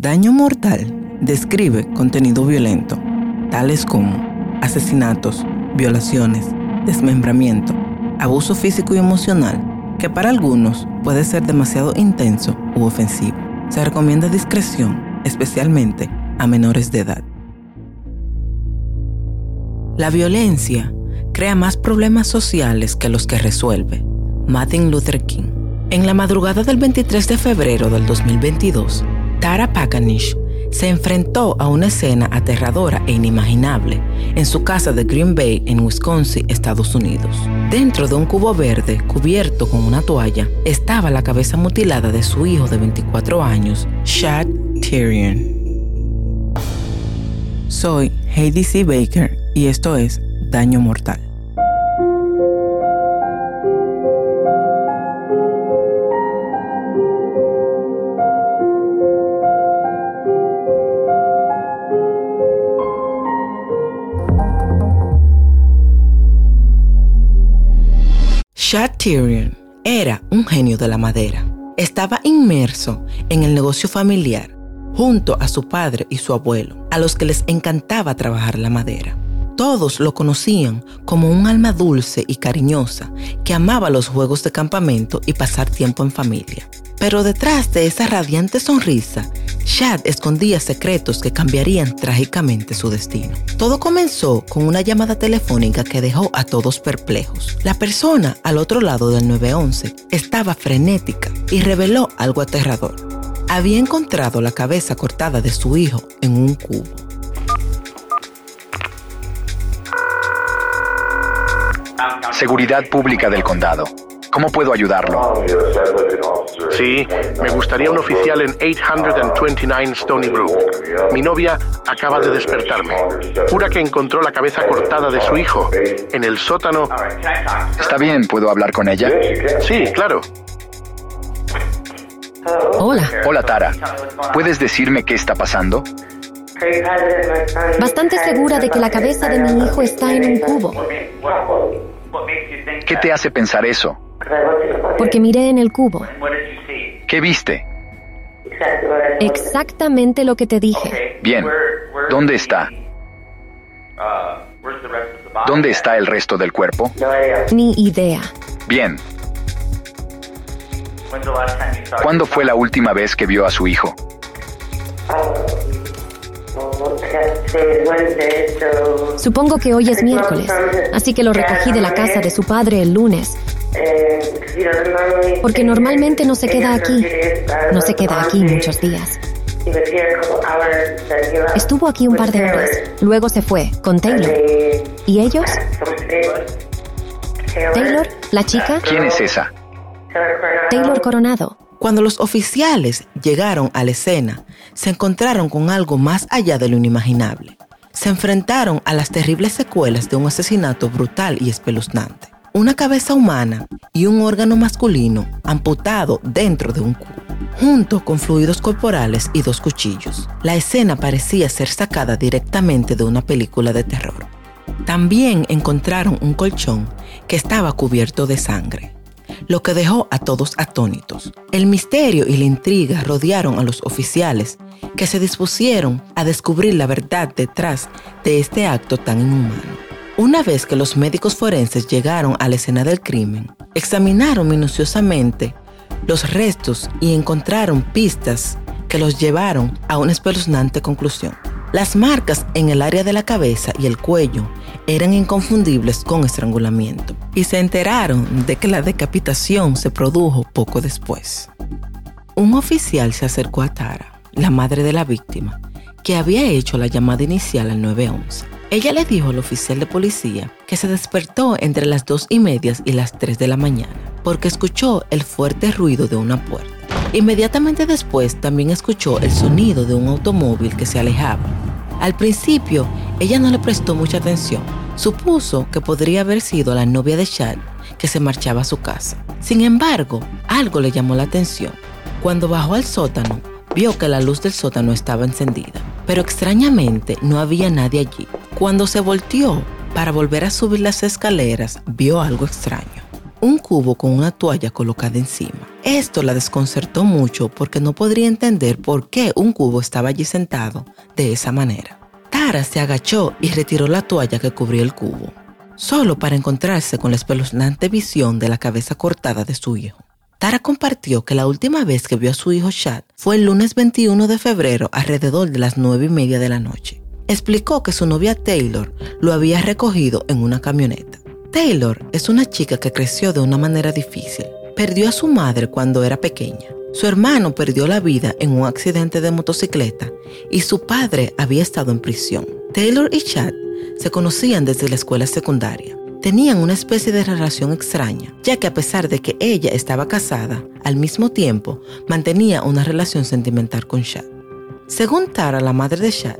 Daño mortal describe contenido violento, tales como asesinatos, violaciones, desmembramiento, abuso físico y emocional, que para algunos puede ser demasiado intenso u ofensivo. Se recomienda discreción, especialmente a menores de edad. La violencia crea más problemas sociales que los que resuelve. Martin Luther King. En la madrugada del 23 de febrero del 2022, Tara Paganish se enfrentó a una escena aterradora e inimaginable en su casa de Green Bay en Wisconsin, Estados Unidos. Dentro de un cubo verde cubierto con una toalla estaba la cabeza mutilada de su hijo de 24 años, Shad Tyrion. Soy Heidi C. Baker y esto es Daño Mortal. Madera. Estaba inmerso en el negocio familiar junto a su padre y su abuelo, a los que les encantaba trabajar la madera. Todos lo conocían como un alma dulce y cariñosa que amaba los juegos de campamento y pasar tiempo en familia. Pero detrás de esa radiante sonrisa, Shad escondía secretos que cambiarían trágicamente su destino. Todo comenzó con una llamada telefónica que dejó a todos perplejos. La persona al otro lado del 911 estaba frenética y reveló algo aterrador. Había encontrado la cabeza cortada de su hijo en un cubo. Seguridad Pública del Condado. ¿Cómo puedo ayudarlo? Sí, me gustaría un oficial en 829 Stony Brook. Mi novia acaba de despertarme. Jura que encontró la cabeza cortada de su hijo en el sótano. Está bien, ¿puedo hablar con ella? Sí, claro. Hola. Hola, Tara. ¿Puedes decirme qué está pasando? Bastante segura de que la cabeza de mi hijo está en un cubo. ¿Qué te hace pensar eso? Porque miré en el cubo. ¿Qué viste? Exactamente lo que te dije. Bien. ¿Dónde está? ¿Dónde está el resto del cuerpo? Ni idea. Bien. ¿Cuándo fue la última vez que vio a su hijo? Supongo que hoy es miércoles, así que lo recogí de la casa de su padre el lunes. Porque normalmente no se queda aquí. No se queda aquí muchos días. Estuvo aquí un par de horas. Luego se fue con Taylor. ¿Y ellos? Taylor, la chica. ¿Quién es esa? Taylor Coronado. Cuando los oficiales llegaron a la escena, se encontraron con algo más allá de lo inimaginable. Se enfrentaron a las terribles secuelas de un asesinato brutal y espeluznante. Una cabeza humana y un órgano masculino amputado dentro de un cubo, junto con fluidos corporales y dos cuchillos. La escena parecía ser sacada directamente de una película de terror. También encontraron un colchón que estaba cubierto de sangre lo que dejó a todos atónitos. El misterio y la intriga rodearon a los oficiales, que se dispusieron a descubrir la verdad detrás de este acto tan inhumano. Una vez que los médicos forenses llegaron a la escena del crimen, examinaron minuciosamente los restos y encontraron pistas que los llevaron a una espeluznante conclusión. Las marcas en el área de la cabeza y el cuello eran inconfundibles con estrangulamiento y se enteraron de que la decapitación se produjo poco después. Un oficial se acercó a Tara, la madre de la víctima, que había hecho la llamada inicial al 911. Ella le dijo al oficial de policía que se despertó entre las dos y medias y las 3 de la mañana porque escuchó el fuerte ruido de una puerta. Inmediatamente después también escuchó el sonido de un automóvil que se alejaba. Al principio, ella no le prestó mucha atención. Supuso que podría haber sido la novia de Chad que se marchaba a su casa. Sin embargo, algo le llamó la atención. Cuando bajó al sótano, vio que la luz del sótano estaba encendida, pero extrañamente no había nadie allí. Cuando se volteó para volver a subir las escaleras, vio algo extraño. Un cubo con una toalla colocada encima. Esto la desconcertó mucho porque no podría entender por qué un cubo estaba allí sentado de esa manera. Tara se agachó y retiró la toalla que cubría el cubo, solo para encontrarse con la espeluznante visión de la cabeza cortada de su hijo. Tara compartió que la última vez que vio a su hijo Chad fue el lunes 21 de febrero alrededor de las nueve y media de la noche. Explicó que su novia Taylor lo había recogido en una camioneta. Taylor es una chica que creció de una manera difícil. Perdió a su madre cuando era pequeña. Su hermano perdió la vida en un accidente de motocicleta y su padre había estado en prisión. Taylor y Chad se conocían desde la escuela secundaria. Tenían una especie de relación extraña, ya que a pesar de que ella estaba casada, al mismo tiempo mantenía una relación sentimental con Chad. Según Tara, la madre de Chad,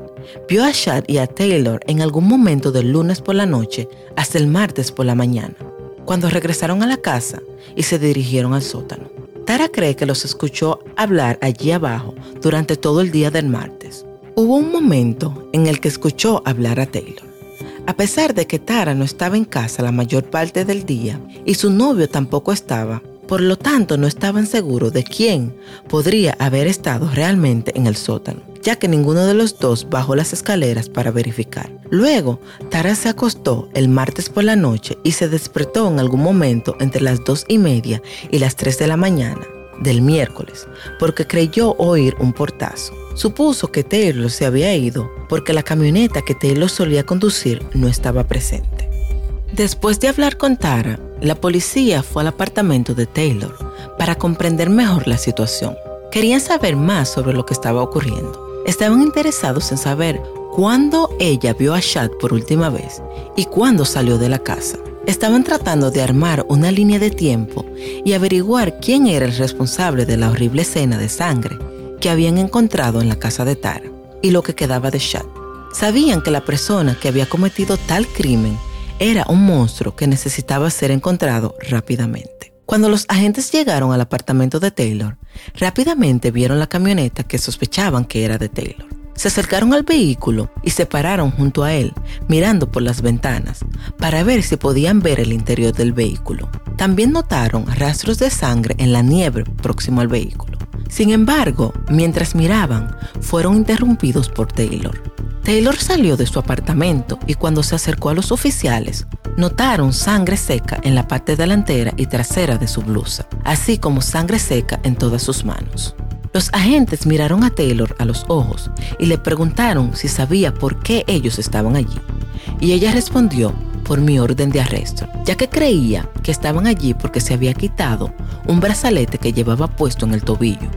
vio a Chad y a Taylor en algún momento del lunes por la noche hasta el martes por la mañana, cuando regresaron a la casa y se dirigieron al sótano. Tara cree que los escuchó hablar allí abajo durante todo el día del martes. Hubo un momento en el que escuchó hablar a Taylor. A pesar de que Tara no estaba en casa la mayor parte del día y su novio tampoco estaba, por lo tanto no estaban seguros de quién podría haber estado realmente en el sótano, ya que ninguno de los dos bajó las escaleras para verificar. Luego, Tara se acostó el martes por la noche y se despertó en algún momento entre las dos y media y las tres de la mañana del miércoles, porque creyó oír un portazo. Supuso que Taylor se había ido porque la camioneta que Taylor solía conducir no estaba presente. Después de hablar con Tara, la policía fue al apartamento de Taylor para comprender mejor la situación. Querían saber más sobre lo que estaba ocurriendo. Estaban interesados en saber cuándo ella vio a Chad por última vez y cuándo salió de la casa. Estaban tratando de armar una línea de tiempo y averiguar quién era el responsable de la horrible escena de sangre que habían encontrado en la casa de Tara y lo que quedaba de Chad. Sabían que la persona que había cometido tal crimen era un monstruo que necesitaba ser encontrado rápidamente. Cuando los agentes llegaron al apartamento de Taylor, rápidamente vieron la camioneta que sospechaban que era de Taylor. Se acercaron al vehículo y se pararon junto a él, mirando por las ventanas, para ver si podían ver el interior del vehículo. También notaron rastros de sangre en la nieve próximo al vehículo. Sin embargo, mientras miraban, fueron interrumpidos por Taylor. Taylor salió de su apartamento y cuando se acercó a los oficiales, notaron sangre seca en la parte delantera y trasera de su blusa, así como sangre seca en todas sus manos. Los agentes miraron a Taylor a los ojos y le preguntaron si sabía por qué ellos estaban allí. Y ella respondió por mi orden de arresto, ya que creía que estaban allí porque se había quitado un brazalete que llevaba puesto en el tobillo,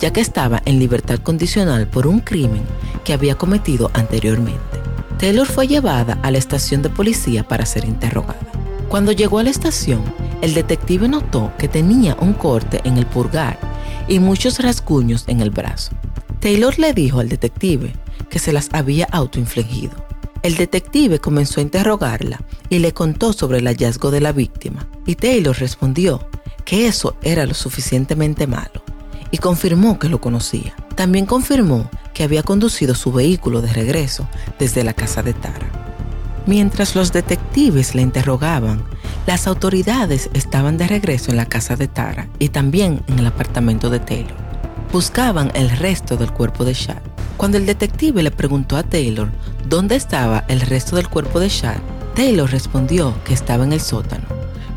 ya que estaba en libertad condicional por un crimen que había cometido anteriormente. Taylor fue llevada a la estación de policía para ser interrogada. Cuando llegó a la estación, el detective notó que tenía un corte en el pulgar y muchos rasguños en el brazo. Taylor le dijo al detective que se las había autoinfligido. El detective comenzó a interrogarla y le contó sobre el hallazgo de la víctima, y Taylor respondió que eso era lo suficientemente malo, y confirmó que lo conocía. También confirmó que había conducido su vehículo de regreso desde la casa de Tara. Mientras los detectives le interrogaban, las autoridades estaban de regreso en la casa de Tara y también en el apartamento de Taylor. Buscaban el resto del cuerpo de Chad. Cuando el detective le preguntó a Taylor dónde estaba el resto del cuerpo de Chad, Taylor respondió que estaba en el sótano.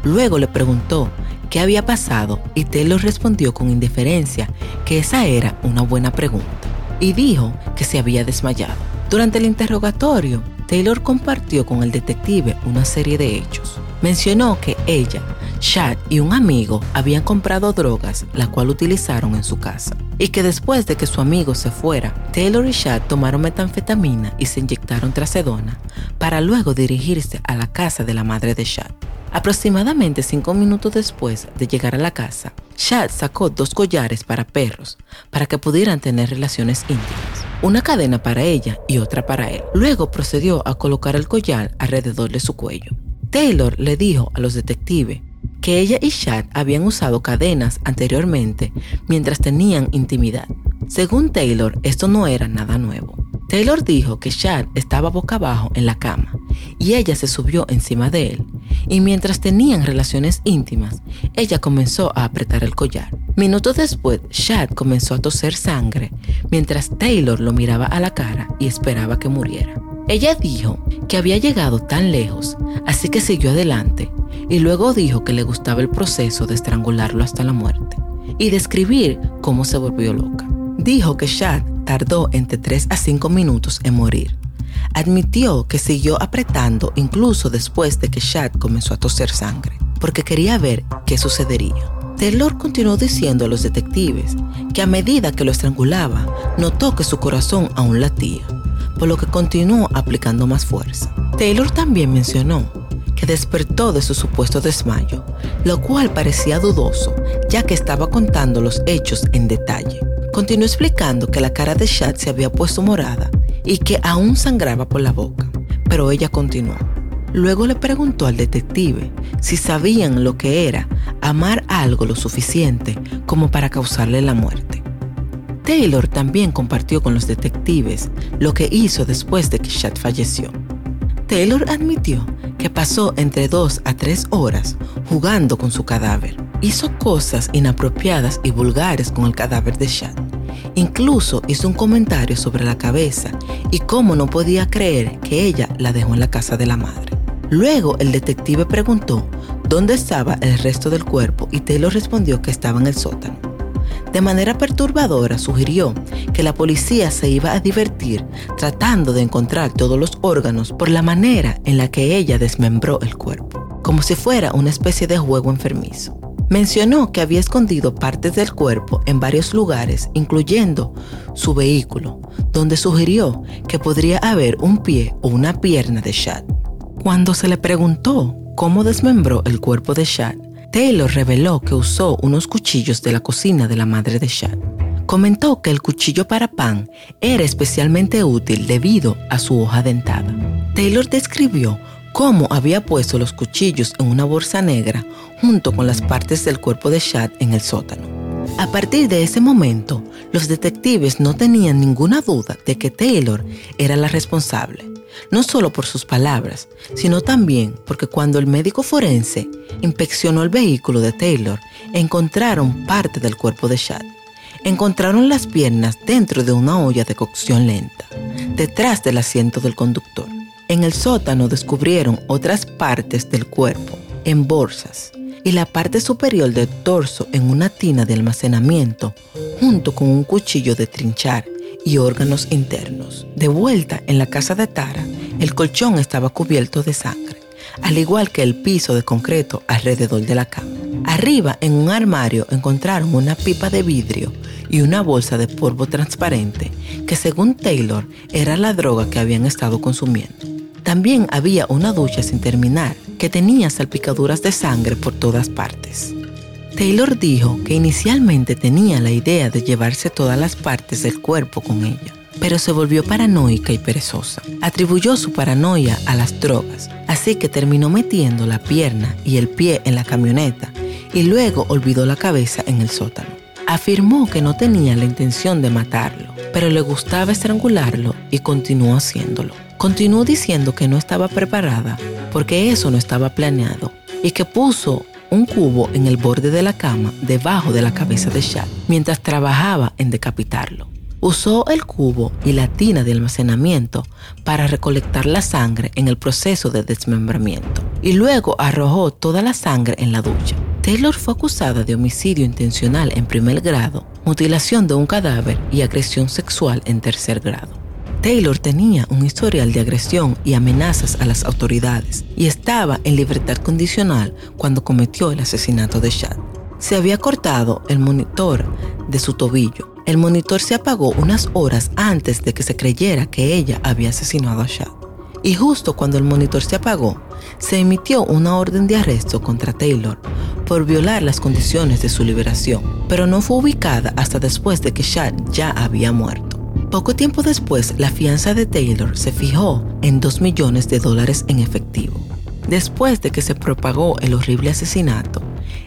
Luego le preguntó qué había pasado y Taylor respondió con indiferencia que esa era una buena pregunta y dijo que se había desmayado. Durante el interrogatorio, Taylor compartió con el detective una serie de hechos. Mencionó que ella, Chad y un amigo habían comprado drogas, la cual utilizaron en su casa, y que después de que su amigo se fuera, Taylor y Chad tomaron metanfetamina y se inyectaron trazedona para luego dirigirse a la casa de la madre de Chad. Aproximadamente cinco minutos después de llegar a la casa, Chad sacó dos collares para perros para que pudieran tener relaciones íntimas, una cadena para ella y otra para él. Luego procedió a colocar el collar alrededor de su cuello. Taylor le dijo a los detectives que ella y Chad habían usado cadenas anteriormente mientras tenían intimidad. Según Taylor, esto no era nada nuevo. Taylor dijo que Chad estaba boca abajo en la cama y ella se subió encima de él y mientras tenían relaciones íntimas, ella comenzó a apretar el collar. Minutos después, Shad comenzó a toser sangre mientras Taylor lo miraba a la cara y esperaba que muriera. Ella dijo que había llegado tan lejos, así que siguió adelante y luego dijo que le gustaba el proceso de estrangularlo hasta la muerte y describir cómo se volvió loca. Dijo que Shad tardó entre 3 a 5 minutos en morir. Admitió que siguió apretando incluso después de que Shad comenzó a toser sangre, porque quería ver qué sucedería. Taylor continuó diciendo a los detectives que a medida que lo estrangulaba, notó que su corazón aún latía, por lo que continuó aplicando más fuerza. Taylor también mencionó que despertó de su supuesto desmayo, lo cual parecía dudoso, ya que estaba contando los hechos en detalle. Continuó explicando que la cara de Chad se había puesto morada y que aún sangraba por la boca, pero ella continuó. Luego le preguntó al detective si sabían lo que era amar algo lo suficiente como para causarle la muerte. Taylor también compartió con los detectives lo que hizo después de que Chad falleció. Taylor admitió que pasó entre dos a tres horas jugando con su cadáver. Hizo cosas inapropiadas y vulgares con el cadáver de Chad. Incluso hizo un comentario sobre la cabeza y cómo no podía creer que ella la dejó en la casa de la madre. Luego el detective preguntó dónde estaba el resto del cuerpo y Taylor respondió que estaba en el sótano. De manera perturbadora sugirió que la policía se iba a divertir tratando de encontrar todos los órganos por la manera en la que ella desmembró el cuerpo, como si fuera una especie de juego enfermizo. Mencionó que había escondido partes del cuerpo en varios lugares, incluyendo su vehículo, donde sugirió que podría haber un pie o una pierna de Shad. Cuando se le preguntó cómo desmembró el cuerpo de Shad, Taylor reveló que usó unos cuchillos de la cocina de la madre de Shad. Comentó que el cuchillo para pan era especialmente útil debido a su hoja dentada. Taylor describió cómo había puesto los cuchillos en una bolsa negra junto con las partes del cuerpo de Shad en el sótano. A partir de ese momento, los detectives no tenían ninguna duda de que Taylor era la responsable no solo por sus palabras, sino también porque cuando el médico forense inspeccionó el vehículo de Taylor, encontraron parte del cuerpo de Chad. Encontraron las piernas dentro de una olla de cocción lenta, detrás del asiento del conductor. En el sótano descubrieron otras partes del cuerpo, en bolsas, y la parte superior del torso en una tina de almacenamiento, junto con un cuchillo de trinchar y órganos internos. De vuelta en la casa de Tara, el colchón estaba cubierto de sangre, al igual que el piso de concreto alrededor de la cama. Arriba, en un armario, encontraron una pipa de vidrio y una bolsa de polvo transparente que según Taylor era la droga que habían estado consumiendo. También había una ducha sin terminar que tenía salpicaduras de sangre por todas partes. Taylor dijo que inicialmente tenía la idea de llevarse todas las partes del cuerpo con ella, pero se volvió paranoica y perezosa. Atribuyó su paranoia a las drogas, así que terminó metiendo la pierna y el pie en la camioneta y luego olvidó la cabeza en el sótano. Afirmó que no tenía la intención de matarlo, pero le gustaba estrangularlo y continuó haciéndolo. Continuó diciendo que no estaba preparada porque eso no estaba planeado y que puso un cubo en el borde de la cama debajo de la cabeza de Chad mientras trabajaba en decapitarlo. Usó el cubo y la tina de almacenamiento para recolectar la sangre en el proceso de desmembramiento y luego arrojó toda la sangre en la ducha. Taylor fue acusada de homicidio intencional en primer grado, mutilación de un cadáver y agresión sexual en tercer grado. Taylor tenía un historial de agresión y amenazas a las autoridades y estaba en libertad condicional cuando cometió el asesinato de Chad. Se había cortado el monitor de su tobillo. El monitor se apagó unas horas antes de que se creyera que ella había asesinado a Chad. Y justo cuando el monitor se apagó, se emitió una orden de arresto contra Taylor por violar las condiciones de su liberación, pero no fue ubicada hasta después de que Chad ya había muerto. Poco tiempo después, la fianza de Taylor se fijó en 2 millones de dólares en efectivo. Después de que se propagó el horrible asesinato,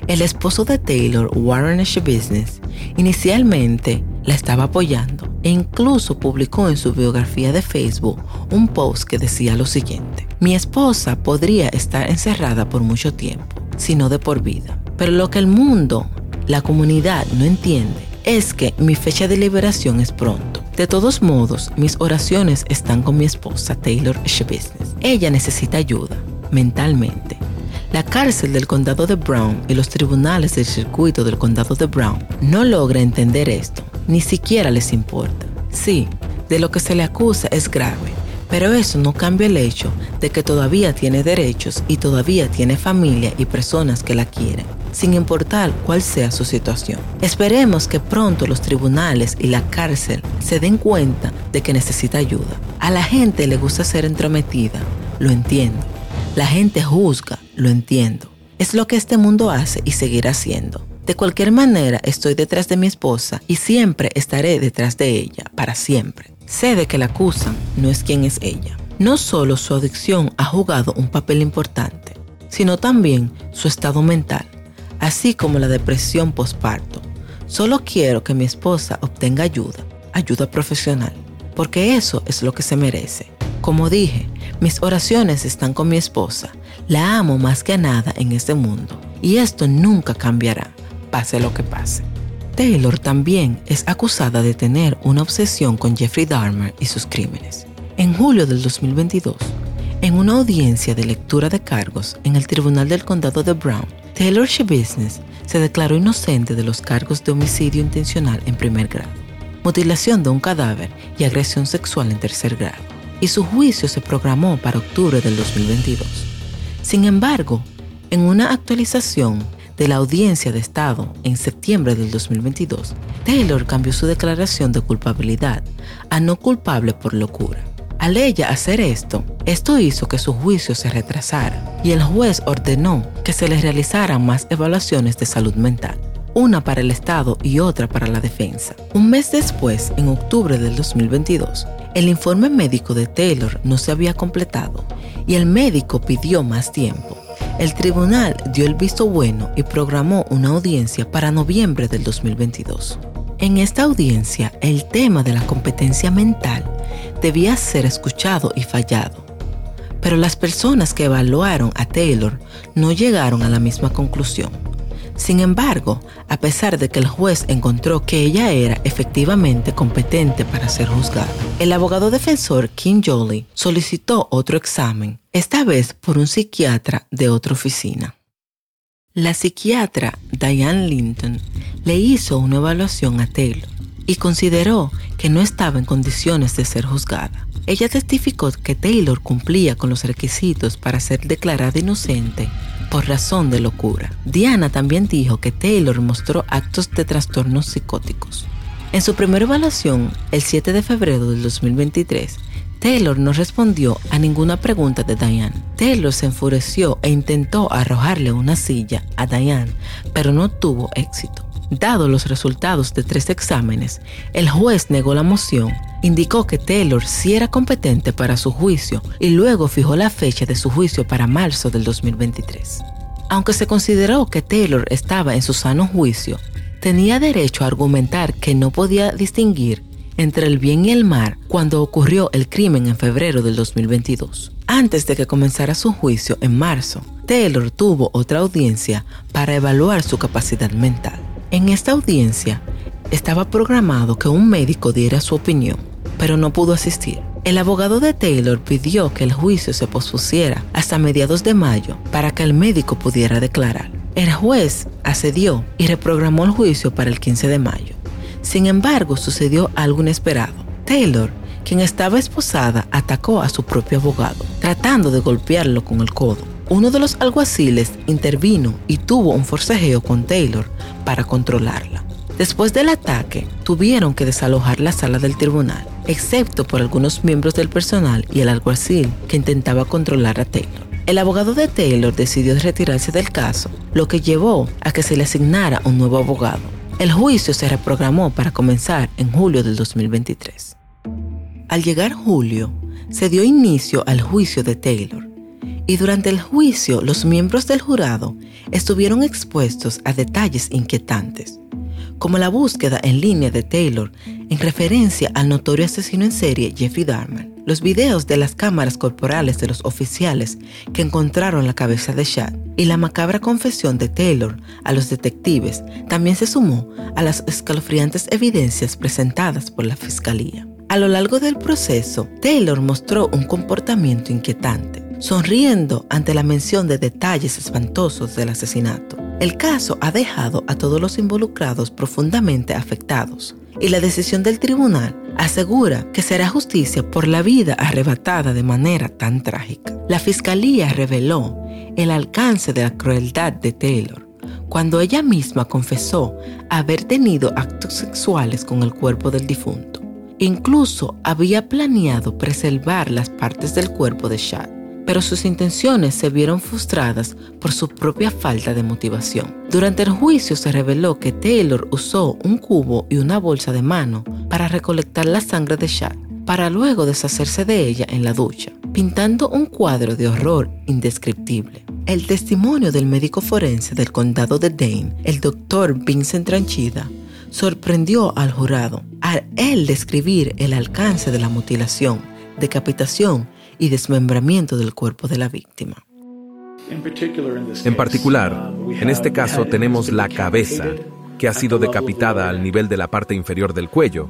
el esposo de Taylor, Warren H. Business, inicialmente la estaba apoyando e incluso publicó en su biografía de Facebook un post que decía lo siguiente. Mi esposa podría estar encerrada por mucho tiempo, si no de por vida, pero lo que el mundo la comunidad no entiende es que mi fecha de liberación es pronto. De todos modos, mis oraciones están con mi esposa Taylor Business. Ella necesita ayuda mentalmente. La cárcel del condado de Brown y los tribunales del circuito del condado de Brown no logra entender esto, ni siquiera les importa. Sí, de lo que se le acusa es grave, pero eso no cambia el hecho de que todavía tiene derechos y todavía tiene familia y personas que la quieren, sin importar cuál sea su situación. Esperemos que pronto los tribunales y la cárcel se den cuenta de que necesita ayuda. A la gente le gusta ser entrometida, lo entiendo. La gente juzga, lo entiendo. Es lo que este mundo hace y seguirá haciendo. De cualquier manera, estoy detrás de mi esposa y siempre estaré detrás de ella, para siempre. Sé de que la acusan, no es quien es ella. No solo su adicción ha jugado un papel importante, sino también su estado mental, así como la depresión postparto. Solo quiero que mi esposa obtenga ayuda, ayuda profesional, porque eso es lo que se merece. Como dije, mis oraciones están con mi esposa. La amo más que nada en este mundo y esto nunca cambiará pase lo que pase. Taylor también es acusada de tener una obsesión con Jeffrey Dahmer y sus crímenes. En julio del 2022, en una audiencia de lectura de cargos en el Tribunal del Condado de Brown, Taylor Business se declaró inocente de los cargos de homicidio intencional en primer grado, mutilación de un cadáver y agresión sexual en tercer grado, y su juicio se programó para octubre del 2022. Sin embargo, en una actualización de la audiencia de Estado en septiembre del 2022, Taylor cambió su declaración de culpabilidad a no culpable por locura. Al ella hacer esto, esto hizo que su juicio se retrasara y el juez ordenó que se le realizaran más evaluaciones de salud mental, una para el Estado y otra para la defensa. Un mes después, en octubre del 2022, el informe médico de Taylor no se había completado y el médico pidió más tiempo. El tribunal dio el visto bueno y programó una audiencia para noviembre del 2022. En esta audiencia, el tema de la competencia mental debía ser escuchado y fallado, pero las personas que evaluaron a Taylor no llegaron a la misma conclusión. Sin embargo, a pesar de que el juez encontró que ella era efectivamente competente para ser juzgada, el abogado defensor Kim Jolie solicitó otro examen, esta vez por un psiquiatra de otra oficina. La psiquiatra Diane Linton le hizo una evaluación a Taylor y consideró que no estaba en condiciones de ser juzgada. Ella testificó que Taylor cumplía con los requisitos para ser declarada inocente por razón de locura. Diana también dijo que Taylor mostró actos de trastornos psicóticos. En su primera evaluación, el 7 de febrero del 2023, Taylor no respondió a ninguna pregunta de Diane. Taylor se enfureció e intentó arrojarle una silla a Diane, pero no tuvo éxito. Dado los resultados de tres exámenes, el juez negó la moción, indicó que Taylor sí era competente para su juicio y luego fijó la fecha de su juicio para marzo del 2023. Aunque se consideró que Taylor estaba en su sano juicio, tenía derecho a argumentar que no podía distinguir entre el bien y el mal cuando ocurrió el crimen en febrero del 2022. Antes de que comenzara su juicio en marzo, Taylor tuvo otra audiencia para evaluar su capacidad mental. En esta audiencia estaba programado que un médico diera su opinión, pero no pudo asistir. El abogado de Taylor pidió que el juicio se pospusiera hasta mediados de mayo para que el médico pudiera declarar. El juez accedió y reprogramó el juicio para el 15 de mayo. Sin embargo, sucedió algo inesperado. Taylor, quien estaba esposada, atacó a su propio abogado, tratando de golpearlo con el codo. Uno de los alguaciles intervino y tuvo un forcejeo con Taylor para controlarla. Después del ataque, tuvieron que desalojar la sala del tribunal, excepto por algunos miembros del personal y el alguacil que intentaba controlar a Taylor. El abogado de Taylor decidió retirarse del caso, lo que llevó a que se le asignara un nuevo abogado. El juicio se reprogramó para comenzar en julio del 2023. Al llegar julio, se dio inicio al juicio de Taylor, y durante el juicio los miembros del jurado estuvieron expuestos a detalles inquietantes, como la búsqueda en línea de Taylor en referencia al notorio asesino en serie Jeffrey Dahmer. Los videos de las cámaras corporales de los oficiales que encontraron la cabeza de Chad y la macabra confesión de Taylor a los detectives también se sumó a las escalofriantes evidencias presentadas por la fiscalía. A lo largo del proceso, Taylor mostró un comportamiento inquietante, sonriendo ante la mención de detalles espantosos del asesinato. El caso ha dejado a todos los involucrados profundamente afectados y la decisión del tribunal asegura que será justicia por la vida arrebatada de manera tan trágica. La fiscalía reveló el alcance de la crueldad de Taylor cuando ella misma confesó haber tenido actos sexuales con el cuerpo del difunto. Incluso había planeado preservar las partes del cuerpo de Chad pero sus intenciones se vieron frustradas por su propia falta de motivación. Durante el juicio se reveló que Taylor usó un cubo y una bolsa de mano para recolectar la sangre de Chad, para luego deshacerse de ella en la ducha, pintando un cuadro de horror indescriptible. El testimonio del médico forense del condado de Dane, el doctor Vincent Tranchida, sorprendió al jurado al él describir el alcance de la mutilación, decapitación y desmembramiento del cuerpo de la víctima. En particular, en este caso tenemos la cabeza, que ha sido decapitada al nivel de la parte inferior del cuello.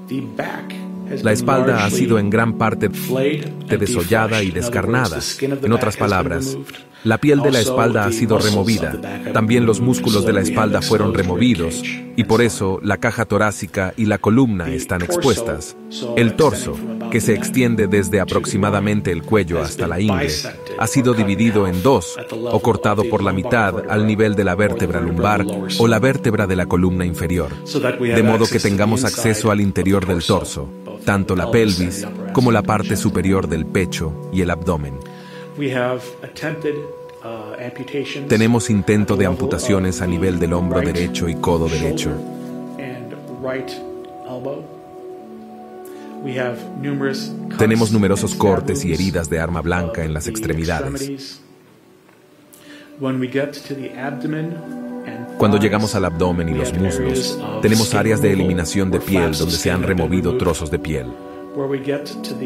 La espalda ha sido en gran parte desollada y descarnada. En otras palabras, la piel de la espalda ha sido removida, también los músculos de la espalda fueron removidos y por eso la caja torácica y la columna están expuestas. El torso, que se extiende desde aproximadamente el cuello hasta la ingle, ha sido dividido en dos o cortado por la mitad al nivel de la vértebra lumbar o la vértebra de la columna inferior, de modo que tengamos acceso al interior del torso, tanto la pelvis como la parte superior del pecho y el abdomen. Uh, Tenemos intento de amputaciones a nivel del hombro derecho y codo derecho. Tenemos numerosos cortes y heridas de arma blanca en las extremidades. Cuando llegamos al abdomen y los muslos, tenemos áreas de eliminación de piel donde se han removido trozos de piel.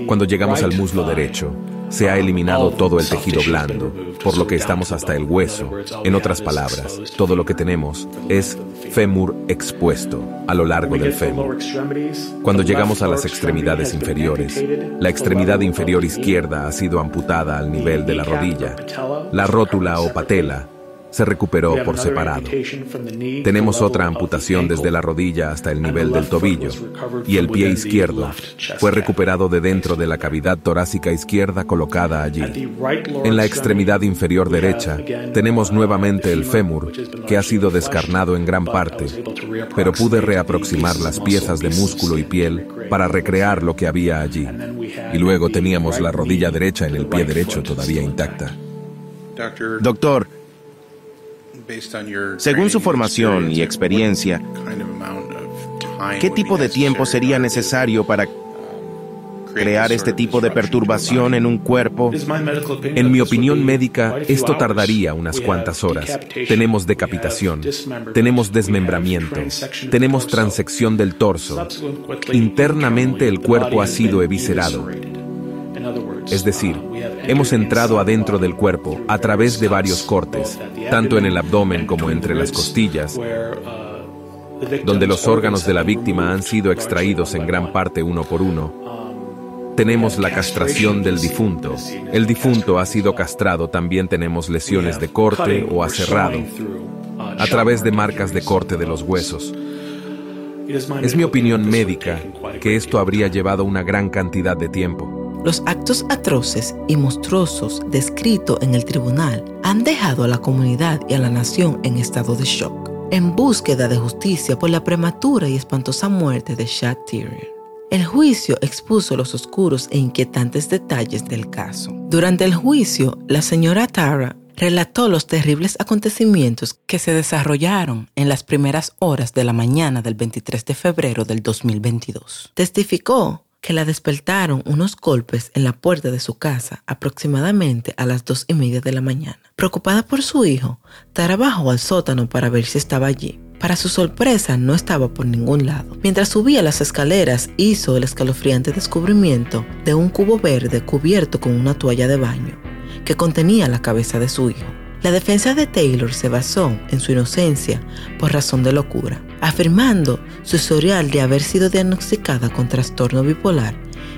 Cuando llegamos al muslo derecho, se ha eliminado todo el tejido blando, por lo que estamos hasta el hueso. En otras palabras, todo lo que tenemos es fémur expuesto a lo largo del fémur. Cuando llegamos a las extremidades inferiores, la extremidad inferior izquierda ha sido amputada al nivel de la rodilla. La rótula o patela se recuperó por separado. Tenemos otra amputación desde la rodilla hasta el nivel del tobillo y el pie izquierdo fue recuperado de dentro de la cavidad torácica izquierda colocada allí. En la extremidad inferior derecha tenemos nuevamente el fémur que ha sido descarnado en gran parte, pero pude reaproximar las piezas de músculo y piel para recrear lo que había allí. Y luego teníamos la rodilla derecha en el pie derecho todavía intacta. Doctor, según su formación y experiencia, ¿qué tipo de tiempo sería necesario para crear este tipo de perturbación en un cuerpo? En mi opinión médica, esto tardaría unas cuantas horas. Tenemos decapitación, tenemos desmembramiento, tenemos transección del torso. Internamente el cuerpo ha sido eviscerado. Es decir, hemos entrado adentro del cuerpo a través de varios cortes, tanto en el abdomen como entre las costillas, donde los órganos de la víctima han sido extraídos en gran parte uno por uno. Tenemos la castración del difunto. El difunto ha sido castrado. También tenemos lesiones de corte o aserrado a través de marcas de corte de los huesos. Es mi opinión médica que esto habría llevado una gran cantidad de tiempo. Los actos atroces y monstruosos descritos en el tribunal han dejado a la comunidad y a la nación en estado de shock, en búsqueda de justicia por la prematura y espantosa muerte de Chad Tyrion. El juicio expuso los oscuros e inquietantes detalles del caso. Durante el juicio, la señora Tara relató los terribles acontecimientos que se desarrollaron en las primeras horas de la mañana del 23 de febrero del 2022. Testificó que la despertaron unos golpes en la puerta de su casa aproximadamente a las dos y media de la mañana. Preocupada por su hijo, Tara bajó al sótano para ver si estaba allí. Para su sorpresa, no estaba por ningún lado. Mientras subía las escaleras, hizo el escalofriante descubrimiento de un cubo verde cubierto con una toalla de baño, que contenía la cabeza de su hijo. La defensa de Taylor se basó en su inocencia por razón de locura, afirmando su historial de haber sido diagnosticada con trastorno bipolar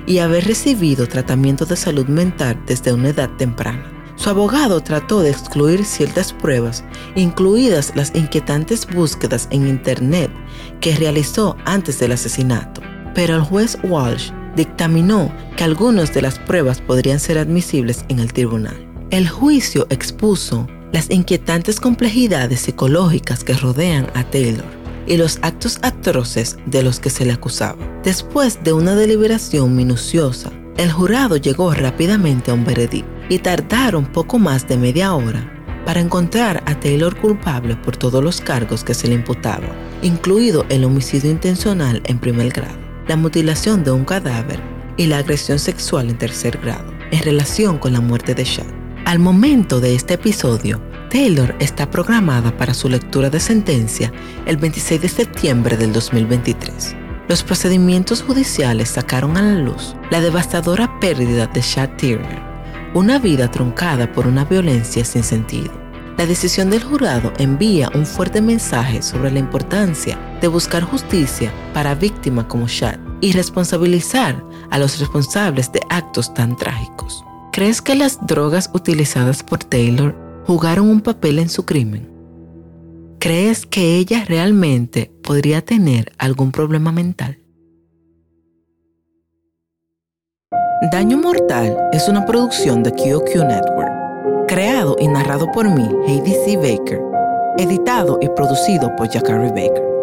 y haber recibido tratamiento de salud mental desde una edad temprana. Su abogado trató de excluir ciertas pruebas, incluidas las inquietantes búsquedas en Internet que realizó antes del asesinato, pero el juez Walsh dictaminó que algunas de las pruebas podrían ser admisibles en el tribunal. El juicio expuso las inquietantes complejidades psicológicas que rodean a Taylor y los actos atroces de los que se le acusaba. Después de una deliberación minuciosa, el jurado llegó rápidamente a un veredicto y tardaron poco más de media hora para encontrar a Taylor culpable por todos los cargos que se le imputaban, incluido el homicidio intencional en primer grado, la mutilación de un cadáver y la agresión sexual en tercer grado, en relación con la muerte de Chad. Al momento de este episodio, Taylor está programada para su lectura de sentencia el 26 de septiembre del 2023. Los procedimientos judiciales sacaron a la luz la devastadora pérdida de Chad Turner, una vida truncada por una violencia sin sentido. La decisión del jurado envía un fuerte mensaje sobre la importancia de buscar justicia para víctimas como Chad y responsabilizar a los responsables de actos tan trágicos. ¿Crees que las drogas utilizadas por Taylor jugaron un papel en su crimen? ¿Crees que ella realmente podría tener algún problema mental? Daño Mortal es una producción de QQ Network, creado y narrado por mí, Heidi C. Baker, editado y producido por Jacari Baker.